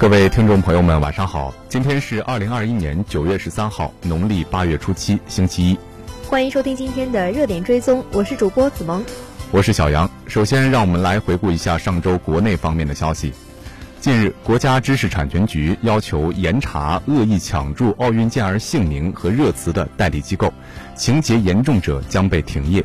各位听众朋友们，晚上好！今天是二零二一年九月十三号，农历八月初七，星期一。欢迎收听今天的热点追踪，我是主播子萌，我是小杨。首先，让我们来回顾一下上周国内方面的消息。近日，国家知识产权局要求严查恶意抢注奥运健儿姓名和热词的代理机构，情节严重者将被停业。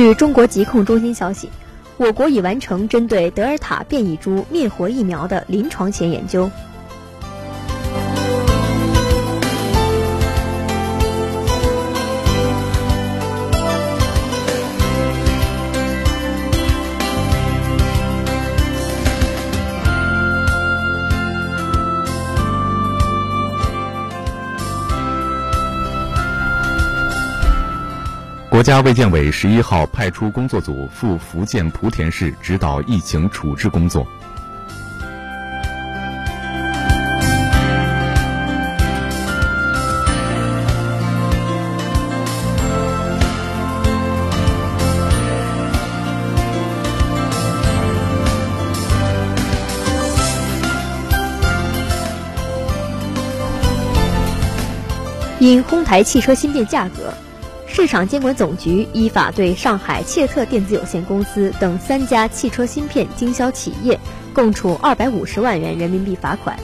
据中国疾控中心消息，我国已完成针对德尔塔变异株灭活疫苗的临床前研究。国家卫健委十一号派出工作组赴福建莆田市指导疫情处置工作。因哄抬汽车芯片价格。市场监管总局依法对上海切特电子有限公司等三家汽车芯片经销企业共处二百五十万元人民币罚款。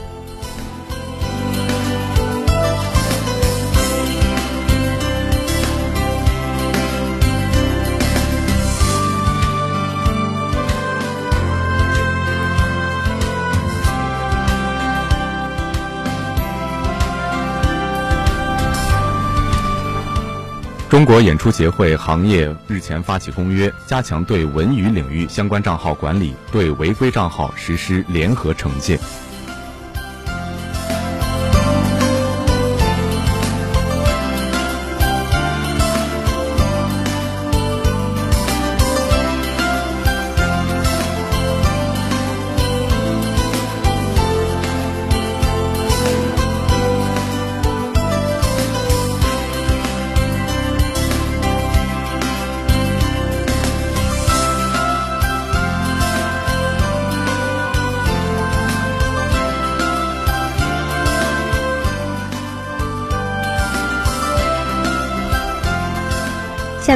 中国演出协会行业日前发起公约，加强对文娱领域相关账号管理，对违规账号实施联合惩戒。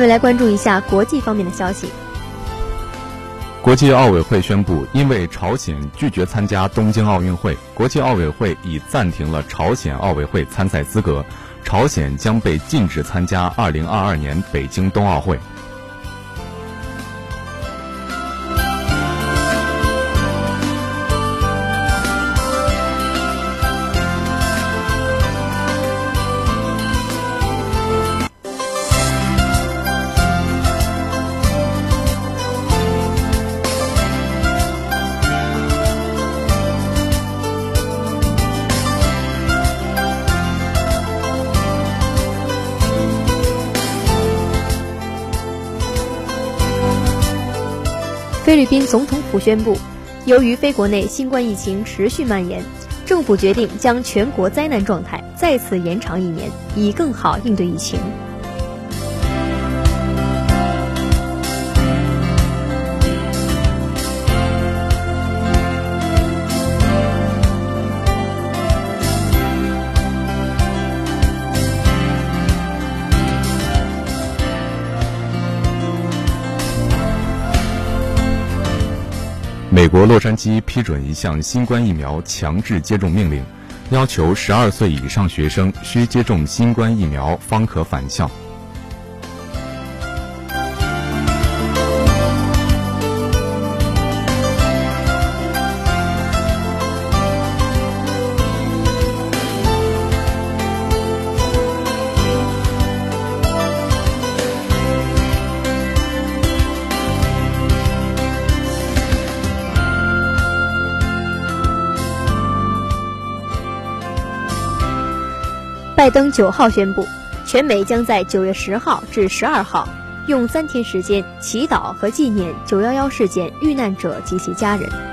面来关注一下国际方面的消息。国际奥委会宣布，因为朝鲜拒绝参加东京奥运会，国际奥委会已暂停了朝鲜奥委会参赛资格，朝鲜将被禁止参加2022年北京冬奥会。菲律宾总统府宣布，由于非国内新冠疫情持续蔓延，政府决定将全国灾难状态再次延长一年，以更好应对疫情。美国洛杉矶批准一项新冠疫苗强制接种命令，要求十二岁以上学生需接种新冠疫苗方可返校。登九号宣布，全美将在九月十号至十二号用三天时间祈祷和纪念九幺幺事件遇难者及其家人。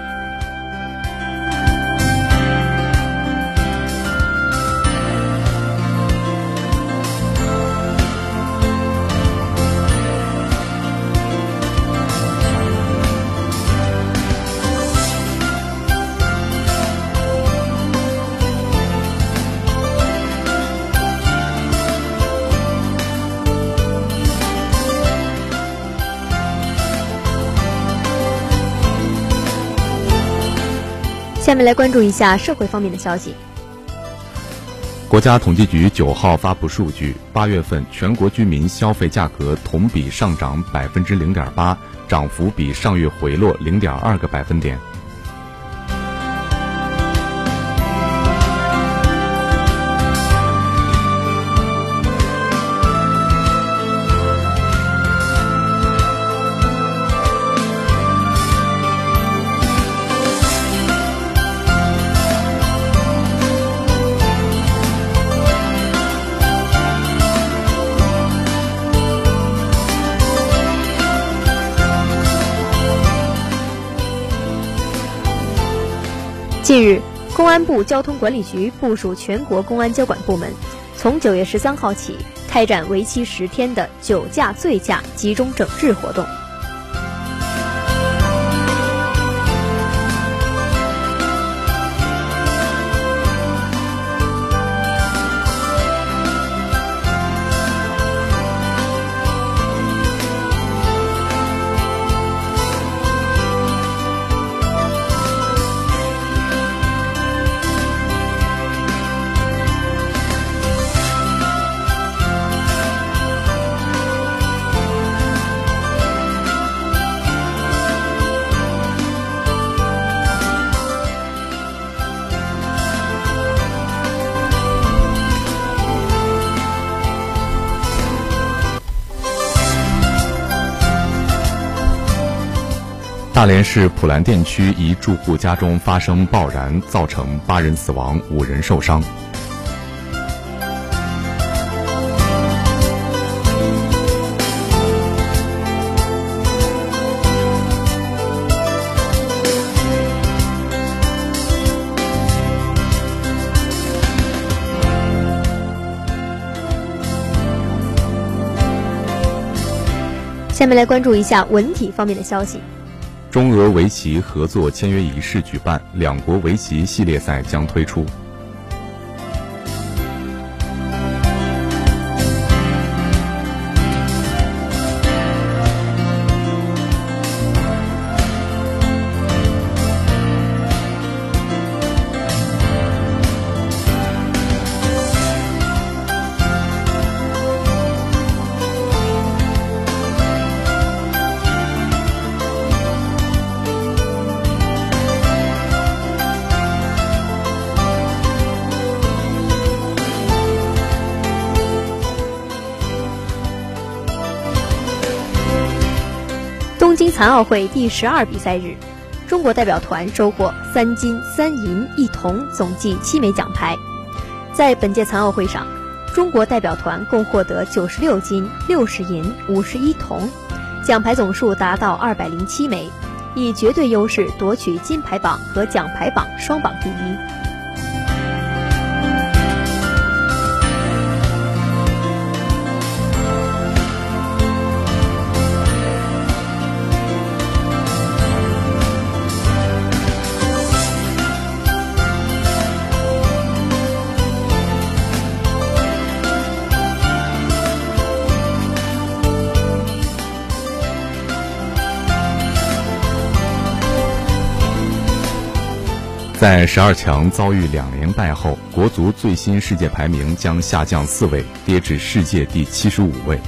我们来关注一下社会方面的消息。国家统计局九号发布数据，八月份全国居民消费价格同比上涨百分之零点八，涨幅比上月回落零点二个百分点。近日，公安部交通管理局部署全国公安交管部门，从九月十三号起开展为期十天的酒驾醉驾集中整治活动。大连市普兰店区一住户家中发生爆燃，造成八人死亡、五人受伤。下面来关注一下文体方面的消息。中俄围棋合作签约仪式举办，两国围棋系列赛将推出。残奥会第十二比赛日，中国代表团收获三金三银一铜，总计七枚奖牌。在本届残奥会上，中国代表团共获得九十六金、六十银、五十一铜，奖牌总数达到二百零七枚，以绝对优势夺取金牌榜和奖牌榜双榜第一。在十二强遭遇两连败后，国足最新世界排名将下降四位，跌至世界第七十五位。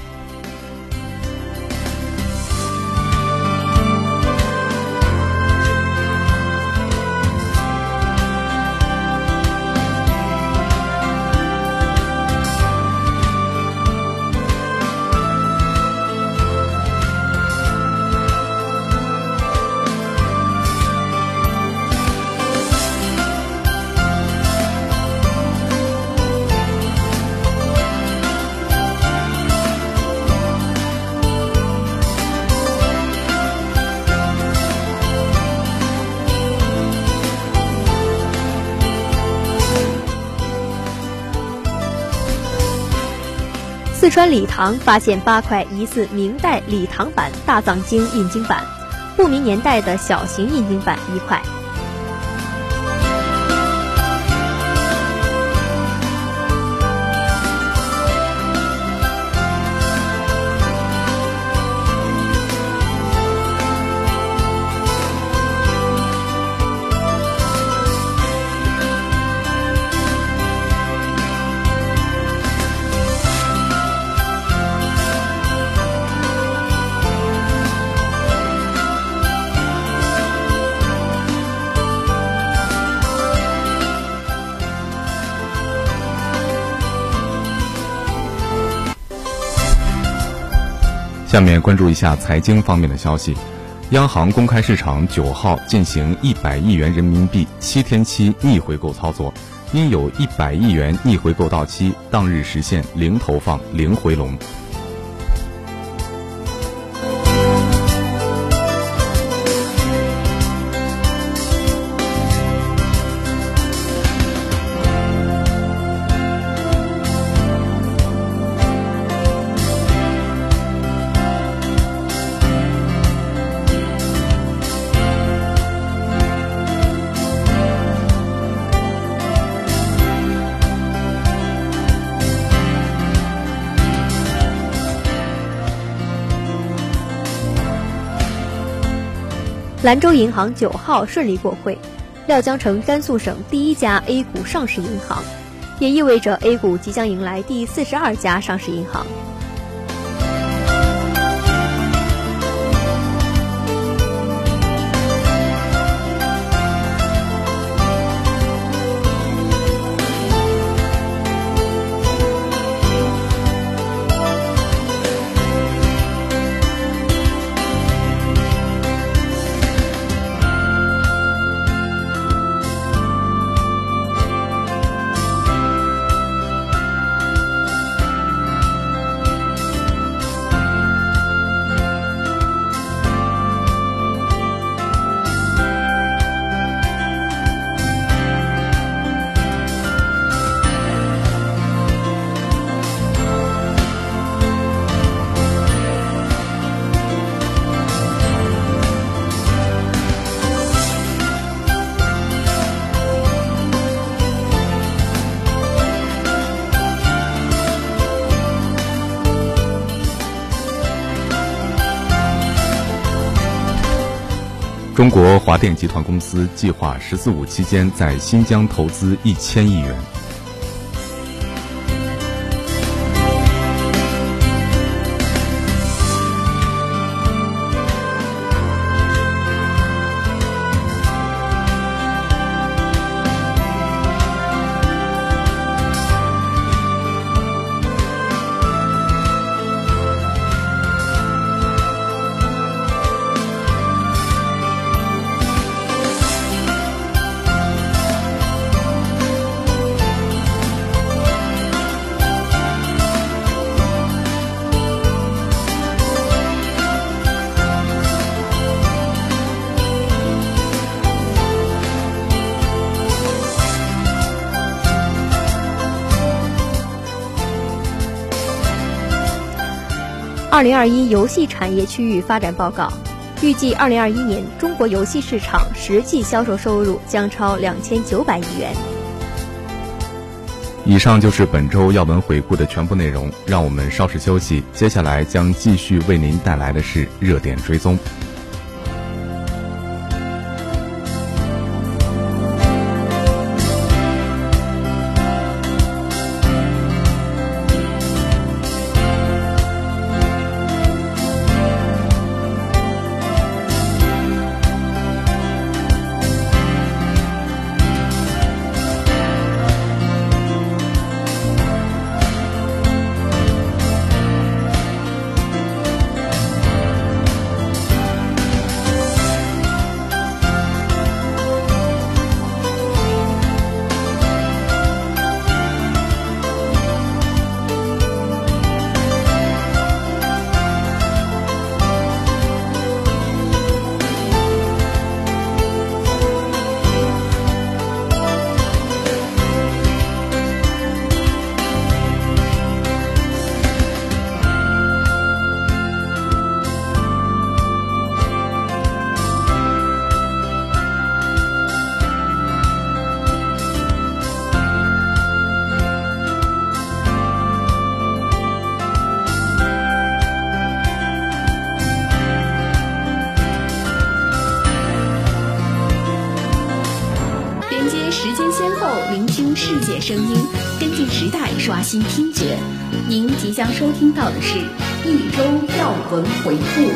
礼堂发现八块疑似明代礼堂版大藏经印经版，不明年代的小型印经版一块。下面关注一下财经方面的消息，央行公开市场九号进行一百亿元人民币七天期逆回购操作，因有一百亿元逆回购到期，当日实现零投放、零回笼。兰州银行九号顺利过会，料将成甘肃省第一家 A 股上市银行，也意味着 A 股即将迎来第四十二家上市银行。中国华电集团公司计划“十四五”期间在新疆投资一千亿元。二零二一游戏产业区域发展报告预计，二零二一年中国游戏市场实际销售收入将超两千九百亿元。以上就是本周要闻回顾的全部内容，让我们稍事休息，接下来将继续为您带来的是热点追踪。新听觉。您即将收听到的是一周要闻回顾。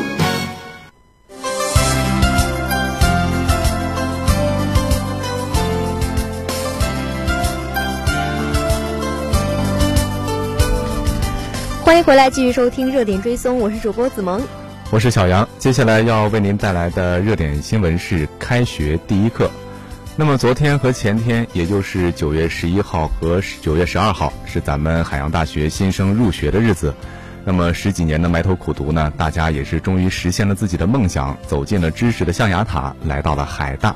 欢迎回来，继续收听热点追踪，我是主播子萌，我是小杨。接下来要为您带来的热点新闻是开学第一课。那么昨天和前天，也就是九月十一号和九月十二号，是咱们海洋大学新生入学的日子。那么十几年的埋头苦读呢，大家也是终于实现了自己的梦想，走进了知识的象牙塔，来到了海大。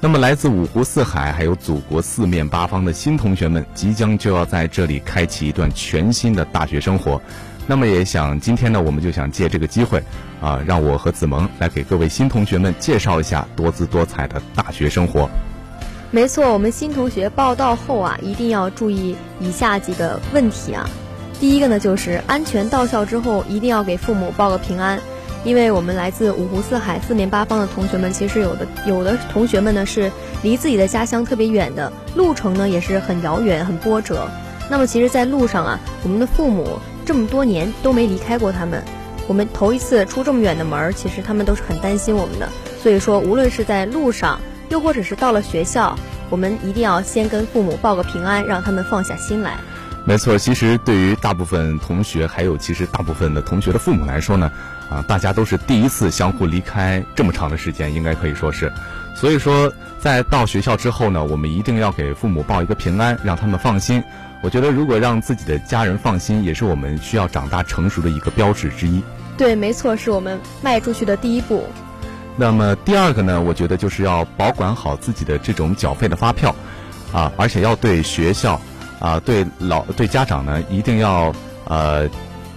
那么，来自五湖四海，还有祖国四面八方的新同学们，即将就要在这里开启一段全新的大学生活。那么，也想今天呢，我们就想借这个机会，啊，让我和子萌来给各位新同学们介绍一下多姿多彩的大学生活。没错，我们新同学报到后啊，一定要注意以下几个问题啊。第一个呢，就是安全到校之后，一定要给父母报个平安。因为我们来自五湖四海、四面八方的同学们，其实有的有的同学们呢是离自己的家乡特别远的，路程呢也是很遥远、很波折。那么其实，在路上啊，我们的父母这么多年都没离开过他们，我们头一次出这么远的门，其实他们都是很担心我们的。所以说，无论是在路上，又或者是到了学校，我们一定要先跟父母报个平安，让他们放下心来。没错，其实对于大部分同学，还有其实大部分的同学的父母来说呢，啊，大家都是第一次相互离开这么长的时间，应该可以说是。所以说，在到学校之后呢，我们一定要给父母报一个平安，让他们放心。我觉得，如果让自己的家人放心，也是我们需要长大成熟的一个标志之一。对，没错，是我们迈出去的第一步。那么第二个呢，我觉得就是要保管好自己的这种缴费的发票，啊，而且要对学校。啊，对老对家长呢，一定要呃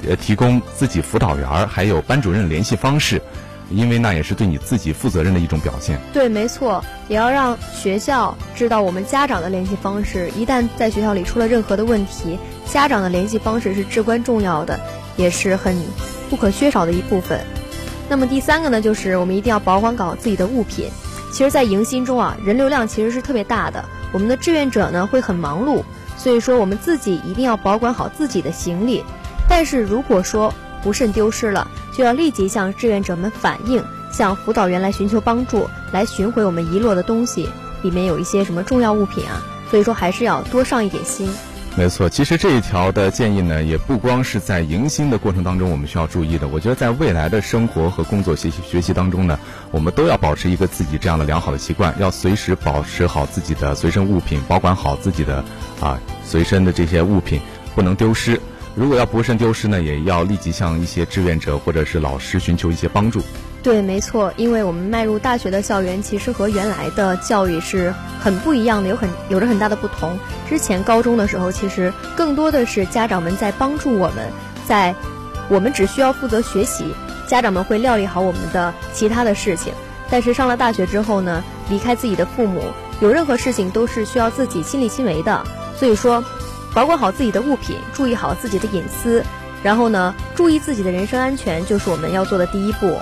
呃提供自己辅导员儿还有班主任联系方式，因为那也是对你自己负责任的一种表现。对，没错，也要让学校知道我们家长的联系方式。一旦在学校里出了任何的问题，家长的联系方式是至关重要的，也是很不可缺少的一部分。那么第三个呢，就是我们一定要保管好自己的物品。其实，在迎新中啊，人流量其实是特别大的，我们的志愿者呢会很忙碌。所以说，我们自己一定要保管好自己的行李。但是如果说不慎丢失了，就要立即向志愿者们反映，向辅导员来寻求帮助，来寻回我们遗落的东西。里面有一些什么重要物品啊？所以说，还是要多上一点心。没错，其实这一条的建议呢，也不光是在迎新的过程当中我们需要注意的。我觉得在未来的生活和工作、学习、学习当中呢，我们都要保持一个自己这样的良好的习惯，要随时保持好自己的随身物品，保管好自己的啊。随身的这些物品不能丢失，如果要不慎丢失呢，也要立即向一些志愿者或者是老师寻求一些帮助。对，没错，因为我们迈入大学的校园，其实和原来的教育是很不一样的，有很有着很大的不同。之前高中的时候，其实更多的是家长们在帮助我们，在我们只需要负责学习，家长们会料理好我们的其他的事情。但是上了大学之后呢，离开自己的父母，有任何事情都是需要自己亲力亲为的。所以说，保管好自己的物品，注意好自己的隐私，然后呢，注意自己的人身安全，就是我们要做的第一步。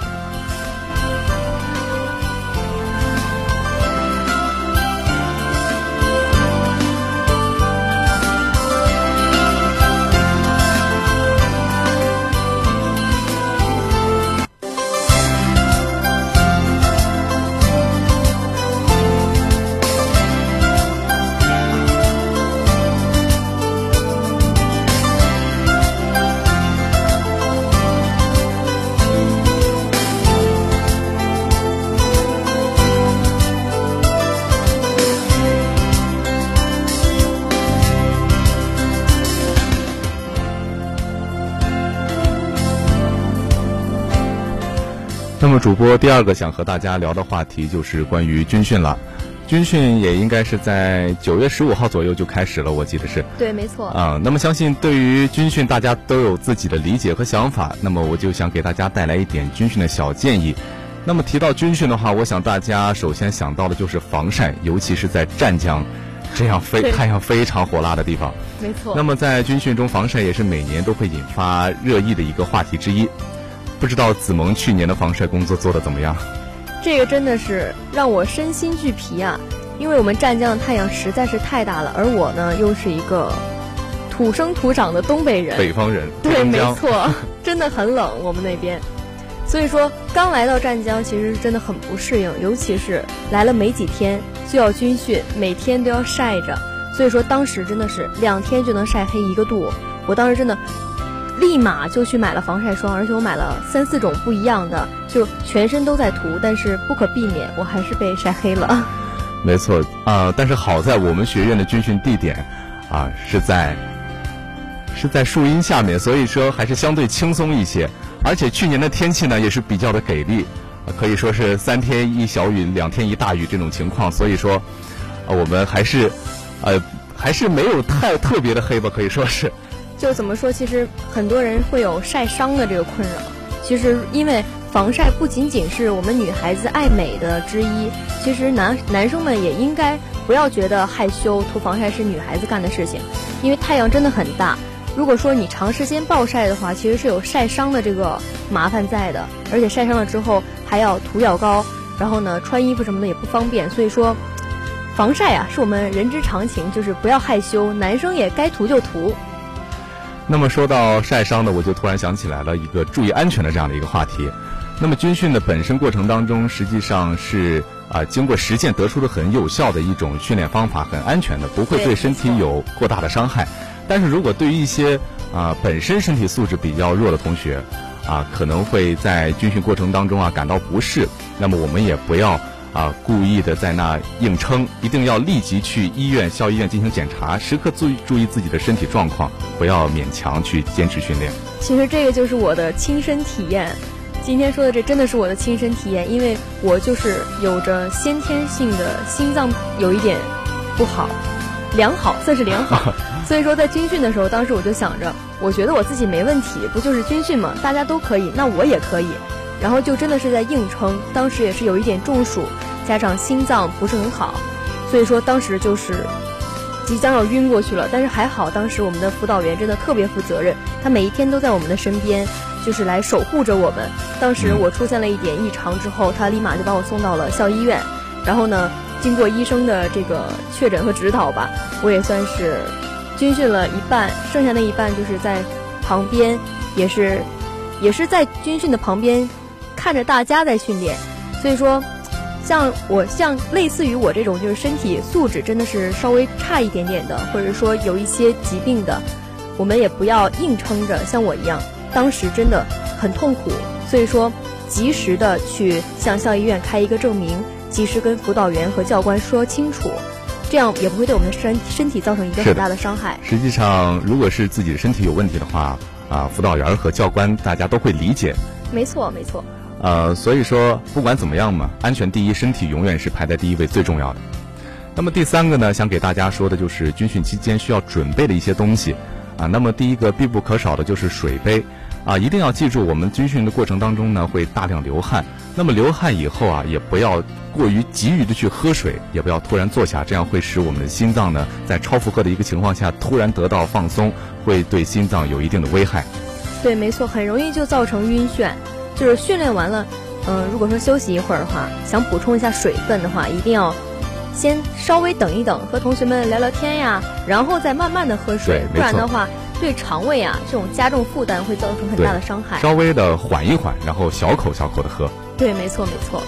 主播第二个想和大家聊的话题就是关于军训了。军训也应该是在九月十五号左右就开始了，我记得是。对，没错。啊，那么相信对于军训，大家都有自己的理解和想法。那么我就想给大家带来一点军训的小建议。那么提到军训的话，我想大家首先想到的就是防晒，尤其是在湛江这样非太阳非常火辣的地方。没错。那么在军训中防晒也是每年都会引发热议的一个话题之一。不知道子萌去年的防晒工作做得怎么样？这个真的是让我身心俱疲啊！因为我们湛江的太阳实在是太大了，而我呢又是一个土生土长的东北人，北方人，对，没错，真的很冷，我们那边。所以说，刚来到湛江，其实真的很不适应，尤其是来了没几天就要军训，每天都要晒着。所以说，当时真的是两天就能晒黑一个度。我当时真的立马就去买了防晒霜，而且我买了三四种不一样的，就全身都在涂，但是不可避免，我还是被晒黑了。没错啊，但是好在我们学院的军训地点啊是在是在树荫下面，所以说还是相对轻松一些。而且去年的天气呢也是比较的给力，可以说是三天一小雨，两天一大雨这种情况。所以说，我们还是，呃，还是没有太特别的黑吧，可以说是。就怎么说，其实很多人会有晒伤的这个困扰。其实因为防晒不仅仅是我们女孩子爱美的之一，其实男男生们也应该不要觉得害羞，涂防晒是女孩子干的事情，因为太阳真的很大。如果说你长时间暴晒的话，其实是有晒伤的这个麻烦在的，而且晒伤了之后还要涂药膏，然后呢穿衣服什么的也不方便。所以说，防晒啊是我们人之常情，就是不要害羞，男生也该涂就涂。那么说到晒伤的，我就突然想起来了一个注意安全的这样的一个话题。那么军训的本身过程当中，实际上是啊经过实践得出的很有效的一种训练方法，很安全的，不会对身体有过大的伤害。但是如果对于一些啊本身身体素质比较弱的同学，啊可能会在军训过程当中啊感到不适，那么我们也不要啊故意的在那硬撑，一定要立即去医院校医院进行检查，时刻注意注意自己的身体状况，不要勉强去坚持训练。其实这个就是我的亲身体验，今天说的这真的是我的亲身体验，因为我就是有着先天性的心脏有一点不好，良好算是良好。所以说，在军训的时候，当时我就想着，我觉得我自己没问题，不就是军训嘛？大家都可以，那我也可以。然后就真的是在硬撑，当时也是有一点中暑，加上心脏不是很好，所以说当时就是即将要晕过去了。但是还好，当时我们的辅导员真的特别负责任，他每一天都在我们的身边，就是来守护着我们。当时我出现了一点异常之后，他立马就把我送到了校医院。然后呢，经过医生的这个确诊和指导吧，我也算是。军训了一半，剩下那一半就是在旁边，也是，也是在军训的旁边，看着大家在训练。所以说，像我像类似于我这种就是身体素质真的是稍微差一点点的，或者说有一些疾病的，我们也不要硬撑着。像我一样，当时真的很痛苦，所以说及时的去向校医院开一个证明，及时跟辅导员和教官说清楚。这样也不会对我们的身身体造成一个很大的伤害。实际上，如果是自己的身体有问题的话，啊，辅导员和教官大家都会理解。没错，没错。呃，所以说不管怎么样嘛，安全第一，身体永远是排在第一位最重要的。那么第三个呢，想给大家说的就是军训期间需要准备的一些东西啊。那么第一个必不可少的就是水杯啊，一定要记住，我们军训的过程当中呢会大量流汗。那么流汗以后啊，也不要过于急于的去喝水，也不要突然坐下，这样会使我们的心脏呢，在超负荷的一个情况下突然得到放松，会对心脏有一定的危害。对，没错，很容易就造成晕眩。就是训练完了，嗯，如果说休息一会儿的话，想补充一下水分的话，一定要先稍微等一等，和同学们聊聊天呀，然后再慢慢的喝水，不然的话。对肠胃啊，这种加重负担会造成很大的伤害。稍微的缓一缓，然后小口小口的喝。对，没错，没错。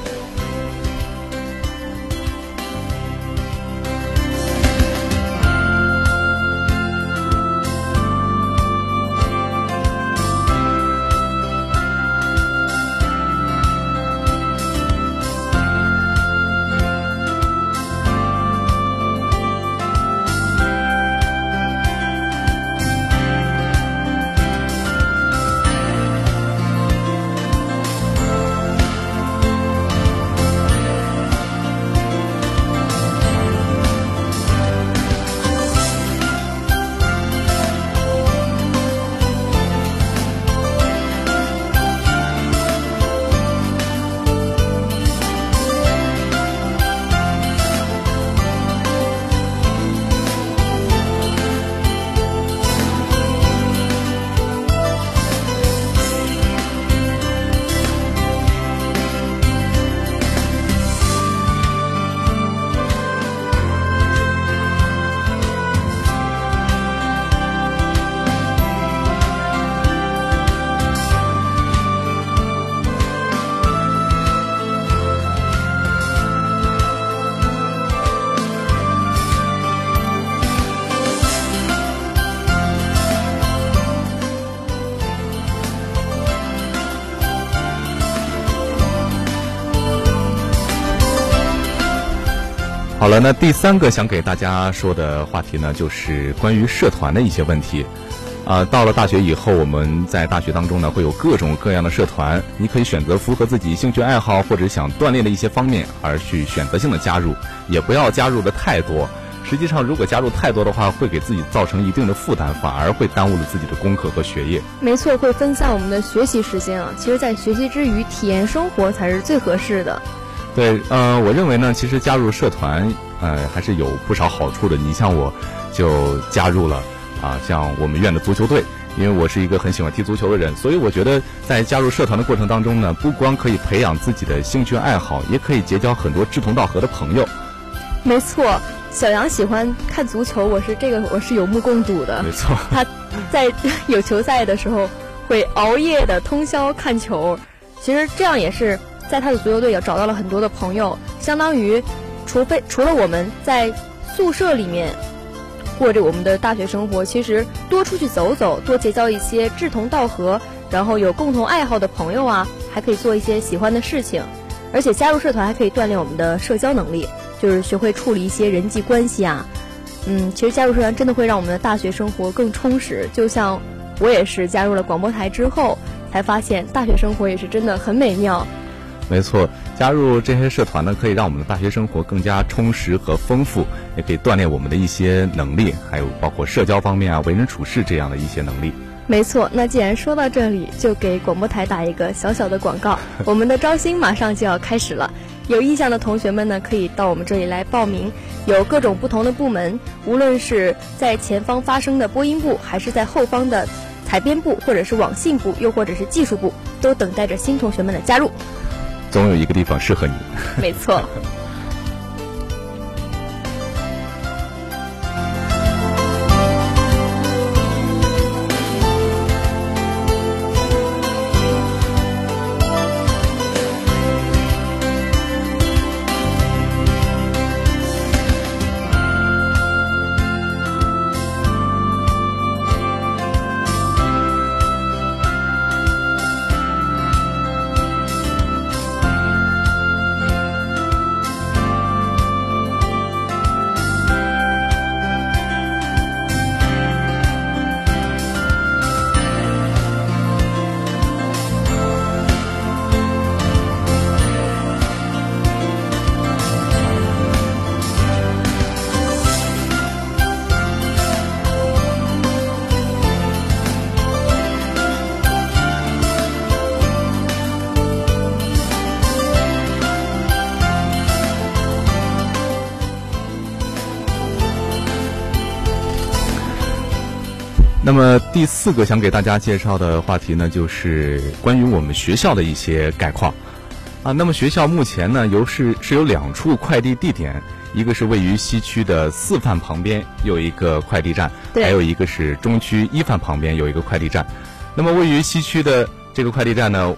好了，那第三个想给大家说的话题呢，就是关于社团的一些问题。啊，到了大学以后，我们在大学当中呢，会有各种各样的社团，你可以选择符合自己兴趣爱好或者想锻炼的一些方面而去选择性的加入，也不要加入的太多。实际上，如果加入太多的话，会给自己造成一定的负担，反而会耽误了自己的功课和学业。没错，会分散我们的学习时间啊。其实，在学习之余，体验生活才是最合适的。对，呃，我认为呢，其实加入社团，呃，还是有不少好处的。你像我，就加入了啊，像我们院的足球队，因为我是一个很喜欢踢足球的人，所以我觉得在加入社团的过程当中呢，不光可以培养自己的兴趣爱好，也可以结交很多志同道合的朋友。没错，小杨喜欢看足球，我是这个我是有目共睹的。没错，他在有球赛的时候会熬夜的通宵看球，其实这样也是。在他的足球队也找到了很多的朋友，相当于，除非除了我们在宿舍里面过着我们的大学生活，其实多出去走走，多结交一些志同道合，然后有共同爱好的朋友啊，还可以做一些喜欢的事情，而且加入社团还可以锻炼我们的社交能力，就是学会处理一些人际关系啊。嗯，其实加入社团真的会让我们的大学生活更充实。就像我也是加入了广播台之后，才发现大学生活也是真的很美妙。没错，加入这些社团呢，可以让我们的大学生活更加充实和丰富，也可以锻炼我们的一些能力，还有包括社交方面啊、为人处事这样的一些能力。没错，那既然说到这里，就给广播台打一个小小的广告，我们的招新马上就要开始了，有意向的同学们呢，可以到我们这里来报名，有各种不同的部门，无论是在前方发声的播音部，还是在后方的采编部，或者是网信部，又或者是技术部，都等待着新同学们的加入。总有一个地方适合你。没错。第四个想给大家介绍的话题呢，就是关于我们学校的一些概况啊。那么学校目前呢，由是是有两处快递地点，一个是位于西区的四饭旁边有一个快递站，还有一个是中区一饭旁边有一个快递站。那么位于西区的这个快递站呢，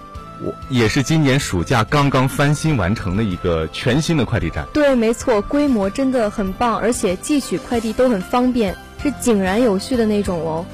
我也是今年暑假刚刚翻新完成的一个全新的快递站。对，没错，规模真的很棒，而且寄取快递都很方便，是井然有序的那种哦。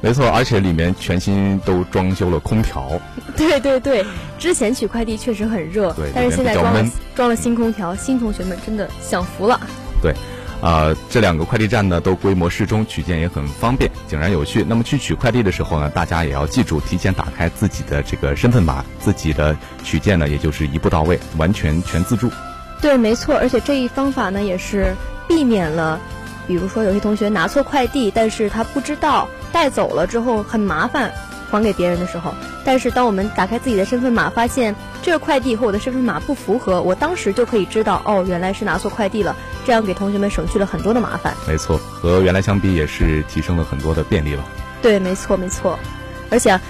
没错，而且里面全新都装修了空调。对对对，之前取快递确实很热，但是现在装了装了新空调，新同学们真的享福了。对，啊，这两个快递站呢都规模适中，取件也很方便，井然有序。那么去取快递的时候呢，大家也要记住提前打开自己的这个身份码，自己的取件呢也就是一步到位，完全全自助。对，没错，而且这一方法呢也是避免了，比如说有些同学拿错快递，但是他不知道。带走了之后很麻烦，还给别人的时候。但是当我们打开自己的身份码，发现这个快递和我的身份码不符合，我当时就可以知道，哦，原来是拿错快递了。这样给同学们省去了很多的麻烦。没错，和原来相比也是提升了很多的便利了。对，没错，没错，而且。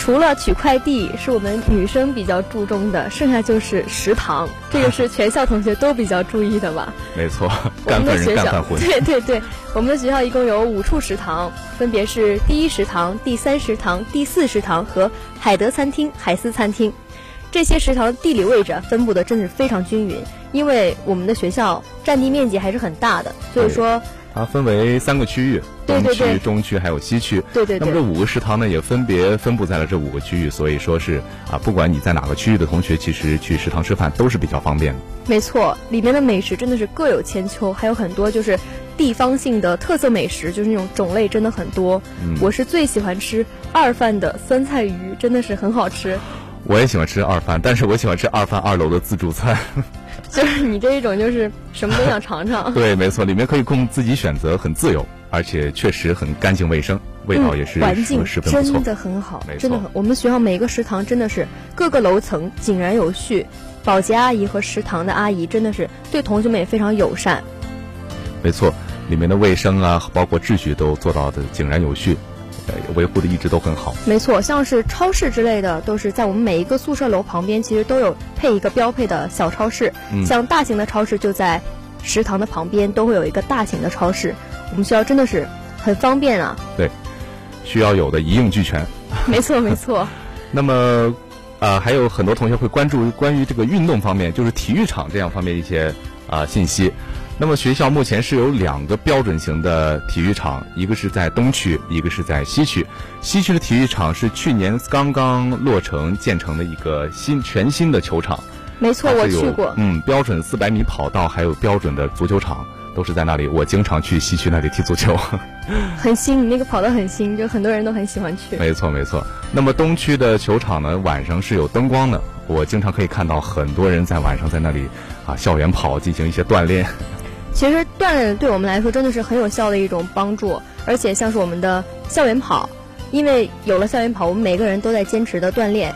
除了取快递是我们女生比较注重的，剩下就是食堂，这个是全校同学都比较注意的吧？没错，干饭人干饭混。对对对，我们的学校一共有五处食堂，分别是第一食堂、第三食堂、第四食堂和海德餐厅、海思餐厅。这些食堂地理位置分布的真是非常均匀，因为我们的学校占地面积还是很大的，所以说它分为三个区域，东区、中区还有西区。对对对。那么这五个食堂呢，也分别分布在了这五个区域，所以说是啊，不管你在哪个区域的同学，其实去食堂吃饭都是比较方便的。没错，里面的美食真的是各有千秋，还有很多就是地方性的特色美食，就是那种种类真的很多。嗯。我是最喜欢吃二饭的酸菜鱼，真的是很好吃。我也喜欢吃二饭，但是我喜欢吃二饭二楼的自助餐。就是你这一种，就是什么都想尝尝。对，没错，里面可以供自己选择，很自由，而且确实很干净卫生，味道也是环境真的很好，真的很。我们学校每个食堂真的是各个楼层井然有序，保洁阿姨和食堂的阿姨真的是对同学们也非常友善。没错，里面的卫生啊，包括秩序都做到的井然有序。维护的一直都很好。没错，像是超市之类的，都是在我们每一个宿舍楼旁边，其实都有配一个标配的小超市。像大型的超市就在食堂的旁边，都会有一个大型的超市。我们学校真的是很方便啊。对，需要有的一应俱全。没错，没错。那么，呃，还有很多同学会关注关于这个运动方面，就是体育场这样方面一些啊信息。那么学校目前是有两个标准型的体育场，一个是在东区，一个是在西区。西区的体育场是去年刚刚落成建成的一个新全新的球场。没错，我去过。嗯，标准四百米跑道，还有标准的足球场，都是在那里。我经常去西区那里踢足球。很新，你那个跑道很新，就很多人都很喜欢去。没错，没错。那么东区的球场呢，晚上是有灯光的，我经常可以看到很多人在晚上在那里啊校园跑进行一些锻炼。其实锻炼对我们来说真的是很有效的一种帮助，而且像是我们的校园跑，因为有了校园跑，我们每个人都在坚持的锻炼，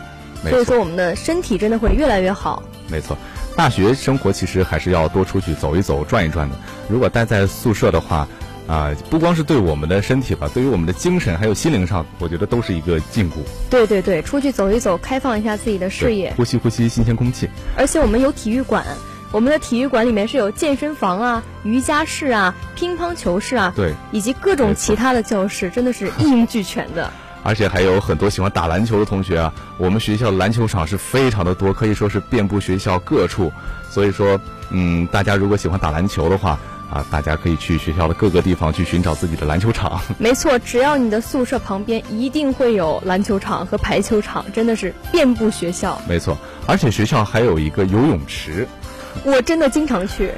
所以说我们的身体真的会越来越好。没错，大学生活其实还是要多出去走一走、转一转的。如果待在宿舍的话，啊，不光是对我们的身体吧，对于我们的精神还有心灵上，我觉得都是一个禁锢。对对对，出去走一走，开放一下自己的视野，呼吸呼吸新鲜空气。而且我们有体育馆。我们的体育馆里面是有健身房啊、瑜伽室啊、乒乓球室啊，对，以及各种其他的教室，真的是一应俱全的。而且还有很多喜欢打篮球的同学啊，我们学校篮球场是非常的多，可以说是遍布学校各处。所以说，嗯，大家如果喜欢打篮球的话啊，大家可以去学校的各个地方去寻找自己的篮球场。没错，只要你的宿舍旁边一定会有篮球场和排球场，真的是遍布学校。没错，而且学校还有一个游泳池。我真的经常去，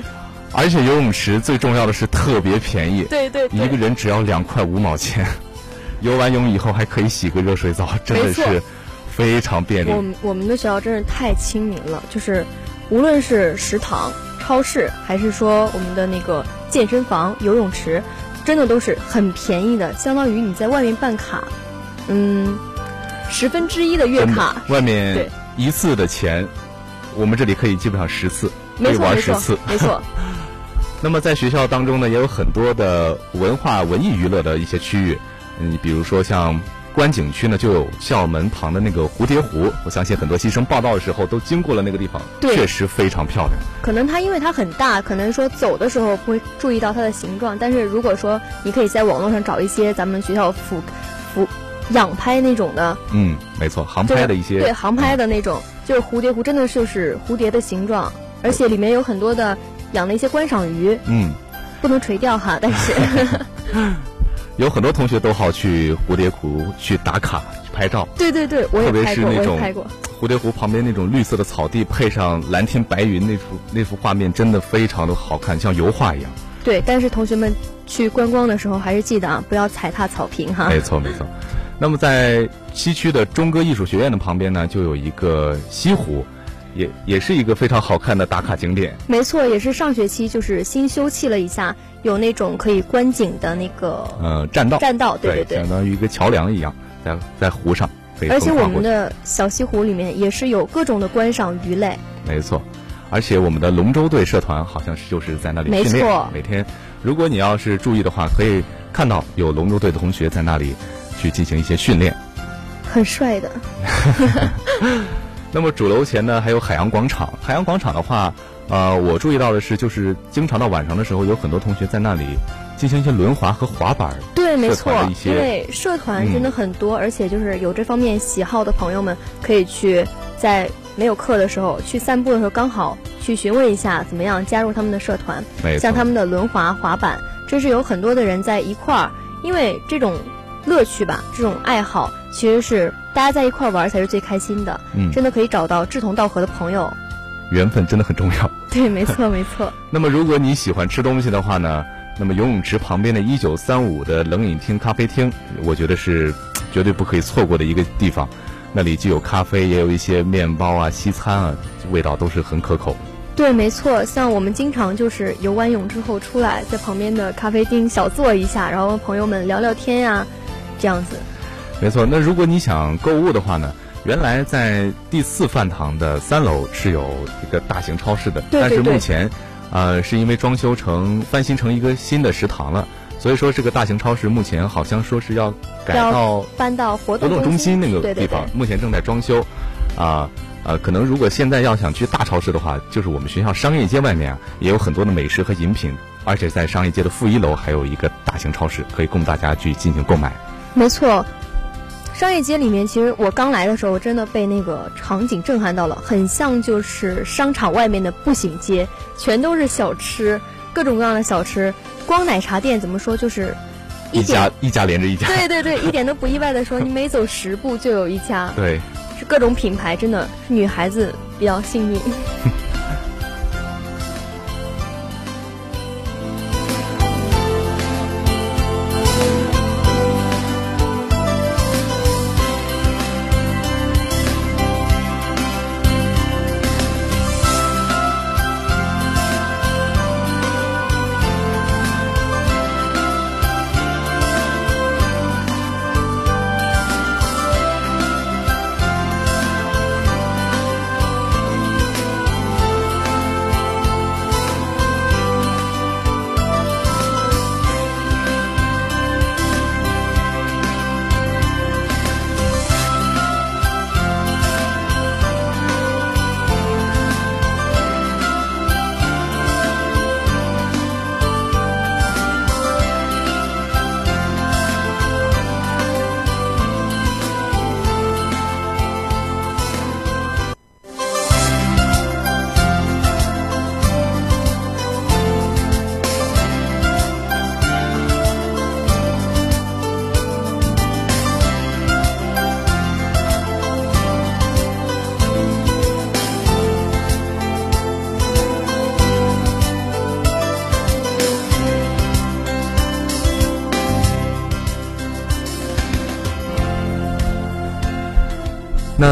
而且游泳池最重要的是特别便宜，对对，一个人只要两块五毛钱，游完泳以后还可以洗个热水澡，真的是非常便利。我们我们的学校真是太亲民了，就是无论是食堂、超市，还是说我们的那个健身房、游泳池，真的都是很便宜的，相当于你在外面办卡，嗯，十分之一的月卡，外面一次的钱。我们这里可以基本上十次，可以玩十次，没错。那么在学校当中呢，也有很多的文化文艺娱乐的一些区域，嗯，比如说像观景区呢，就有校门旁的那个蝴蝶湖。我相信很多新生报道的时候都经过了那个地方，确实非常漂亮。可能它因为它很大，可能说走的时候不会注意到它的形状，但是如果说你可以在网络上找一些咱们学校俯俯仰拍那种的，嗯，没错，航拍的一些，对，航拍的那种。就是蝴蝶湖，真的就是蝴蝶的形状，而且里面有很多的养了一些观赏鱼。嗯，不能垂钓哈，但是 有很多同学都好去蝴蝶湖去打卡、去拍照。对对对，我也拍过，我也拍过。蝴蝶湖旁边那种绿色的草地，配上蓝天白云，那幅那幅画面真的非常的好看，像油画一样。对，但是同学们去观光的时候，还是记得啊，不要踩踏草坪哈。没错没错。那么在西区的中歌艺术学院的旁边呢，就有一个西湖，也也是一个非常好看的打卡景点。没错，也是上学期就是新修葺了一下，有那种可以观景的那个呃栈道。栈道，对对对，相当于一个桥梁一样，在在湖上。而且我们的小西湖里面也是有各种的观赏鱼类。没错，而且我们的龙舟队社团好像是就是在那里训练。每天，如果你要是注意的话，可以看到有龙舟队的同学在那里。去进行一些训练，很帅的。那么主楼前呢还有海洋广场。海洋广场的话，呃，我注意到的是，就是经常到晚上的时候，有很多同学在那里进行一些轮滑和滑板。对，没错，因为社团真的很多，而且就是有这方面喜好的朋友们，可以去在没有课的时候去散步的时候，刚好去询问一下怎么样加入他们的社团，像他们的轮滑、滑板，真是有很多的人在一块儿，因为这种乐趣吧，这种爱好其实是大家在一块儿玩才是最开心的，嗯，真的可以找到志同道合的朋友，缘分真的很重要。对，没错，没错。那么如果你喜欢吃东西的话呢？那么游泳池旁边的一九三五的冷饮厅咖啡厅，我觉得是绝对不可以错过的一个地方。那里既有咖啡，也有一些面包啊、西餐啊，味道都是很可口。对，没错。像我们经常就是游完泳之后出来，在旁边的咖啡厅小坐一下，然后和朋友们聊聊天呀，这样子。没错。那如果你想购物的话呢？原来在第四饭堂的三楼是有一个大型超市的，但是目前。呃，是因为装修成翻新成一个新的食堂了，所以说这个大型超市目前好像说是要改到搬到活动中心那个地方，目前正在装修。啊，呃，可能如果现在要想去大超市的话，就是我们学校商业街外面啊，也有很多的美食和饮品，而且在商业街的负一楼还有一个大型超市，可以供大家去进行购买。没错。商业街里面，其实我刚来的时候，我真的被那个场景震撼到了，很像就是商场外面的步行街，全都是小吃，各种各样的小吃。光奶茶店怎么说，就是一家一家连着一家。对对对，一点都不意外的说，你每走十步就有一家。对，是各种品牌，真的是女孩子比较幸运。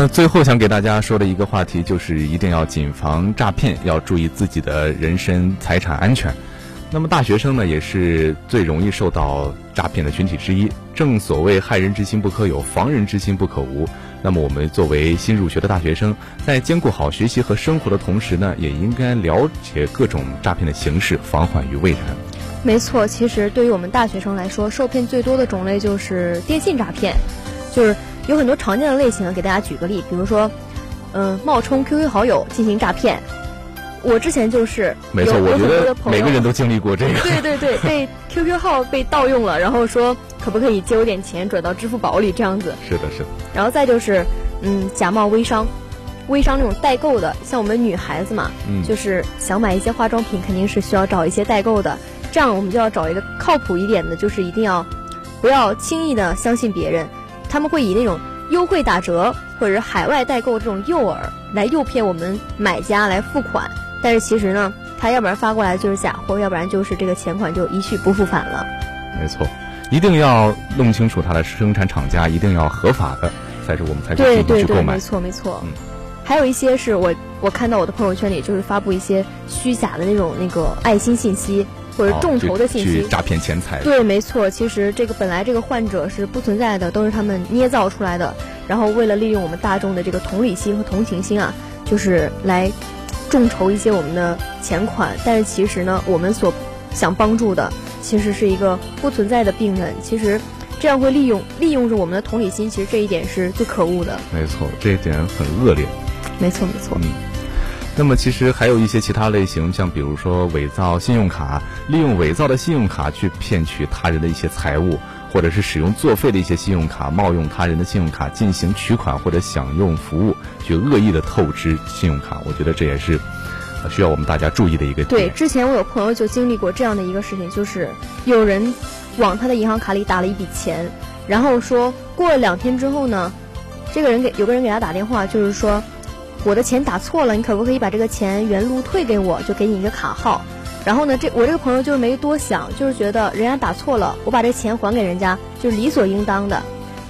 最后想给大家说的一个话题就是，一定要谨防诈骗，要注意自己的人身财产安全。那么大学生呢，也是最容易受到诈骗的群体之一。正所谓害人之心不可有，防人之心不可无。那么我们作为新入学的大学生，在兼顾好学习和生活的同时呢，也应该了解各种诈骗的形式，防患于未然。没错，其实对于我们大学生来说，受骗最多的种类就是电信诈骗，就是。有很多常见的类型，给大家举个例，比如说，嗯，冒充 QQ 好友进行诈骗。我之前就是没错，我觉得每个人都经历过这个。对对对，被 QQ 号被盗用了，然后说可不可以借我点钱转到支付宝里这样子。是的，是的。然后再就是，嗯，假冒微商，微商那种代购的，像我们女孩子嘛，嗯，就是想买一些化妆品，肯定是需要找一些代购的。这样我们就要找一个靠谱一点的，就是一定要不要轻易的相信别人。他们会以那种优惠打折或者是海外代购这种诱饵来诱骗我们买家来付款，但是其实呢，他要不然发过来就是假货，要不然就是这个钱款就一去不复返了。没错，一定要弄清楚它的生产厂家，一定要合法的，才是我们才可以去购买。没错没错。嗯，还有一些是我我看到我的朋友圈里就是发布一些虚假的那种那个爱心信息。或者众筹的信息，诈骗钱财。对，没错。其实这个本来这个患者是不存在的，都是他们捏造出来的。然后为了利用我们大众的这个同理心和同情心啊，就是来众筹一些我们的钱款。但是其实呢，我们所想帮助的其实是一个不存在的病人。其实这样会利用利用着我们的同理心，其实这一点是最可恶的。没错，这一点很恶劣。没错，没错。嗯。那么其实还有一些其他类型，像比如说伪造信用卡，利用伪造的信用卡去骗取他人的一些财物，或者是使用作废的一些信用卡冒用他人的信用卡进行取款或者享用服务，去恶意的透支信用卡。我觉得这也是需要我们大家注意的一个点。对，之前我有朋友就经历过这样的一个事情，就是有人往他的银行卡里打了一笔钱，然后说过了两天之后呢。这个人给有个人给他打电话，就是说我的钱打错了，你可不可以把这个钱原路退给我？就给你一个卡号。然后呢，这我这个朋友就是没多想，就是觉得人家打错了，我把这钱还给人家就是理所应当的。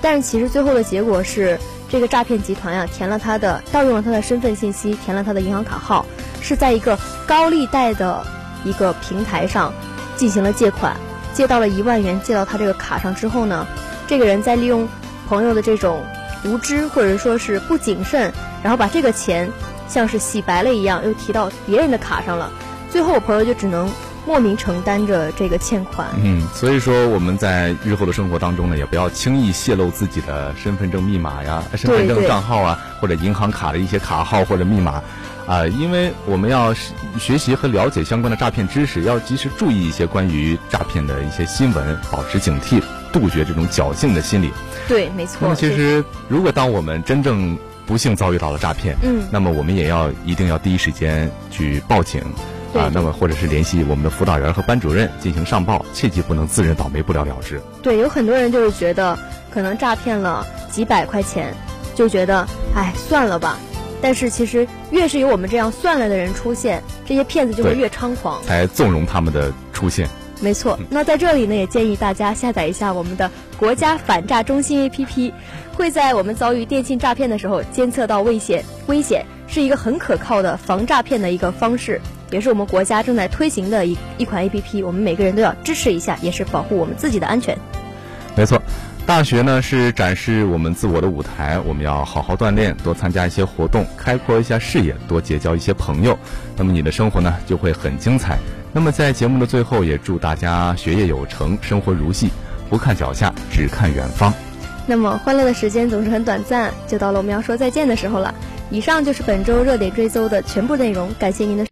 但是其实最后的结果是，这个诈骗集团呀填了他的盗用了他的身份信息，填了他的银行卡号，是在一个高利贷的一个平台上进行了借款，借到了一万元，借到他这个卡上之后呢，这个人在利用朋友的这种。无知或者说是不谨慎，然后把这个钱像是洗白了一样，又提到别人的卡上了，最后我朋友就只能莫名承担着这个欠款。嗯，所以说我们在日后的生活当中呢，也不要轻易泄露自己的身份证密码呀、身份证账号啊，或者银行卡的一些卡号或者密码啊，因为我们要学习和了解相关的诈骗知识，要及时注意一些关于诈骗的一些新闻，保持警惕。杜绝这种侥幸的心理，对，没错。那么，其实如果当我们真正不幸遭遇到了诈骗，嗯，那么我们也要一定要第一时间去报警，啊，那么或者是联系我们的辅导员和班主任进行上报，切记不能自认倒霉不了了之。对，有很多人就是觉得可能诈骗了几百块钱，就觉得哎算了吧。但是其实越是有我们这样算了的人出现，这些骗子就会越猖狂，才纵容他们的出现。没错，那在这里呢，也建议大家下载一下我们的国家反诈中心 APP，会在我们遭遇电信诈骗的时候监测到危险，危险是一个很可靠的防诈骗的一个方式，也是我们国家正在推行的一一款 APP，我们每个人都要支持一下，也是保护我们自己的安全。没错，大学呢是展示我们自我的舞台，我们要好好锻炼，多参加一些活动，开阔一下视野，多结交一些朋友，那么你的生活呢就会很精彩。那么在节目的最后，也祝大家学业有成，生活如戏，不看脚下，只看远方。那么欢乐的时间总是很短暂，就到了我们要说再见的时候了。以上就是本周热点追踪的全部内容，感谢您的。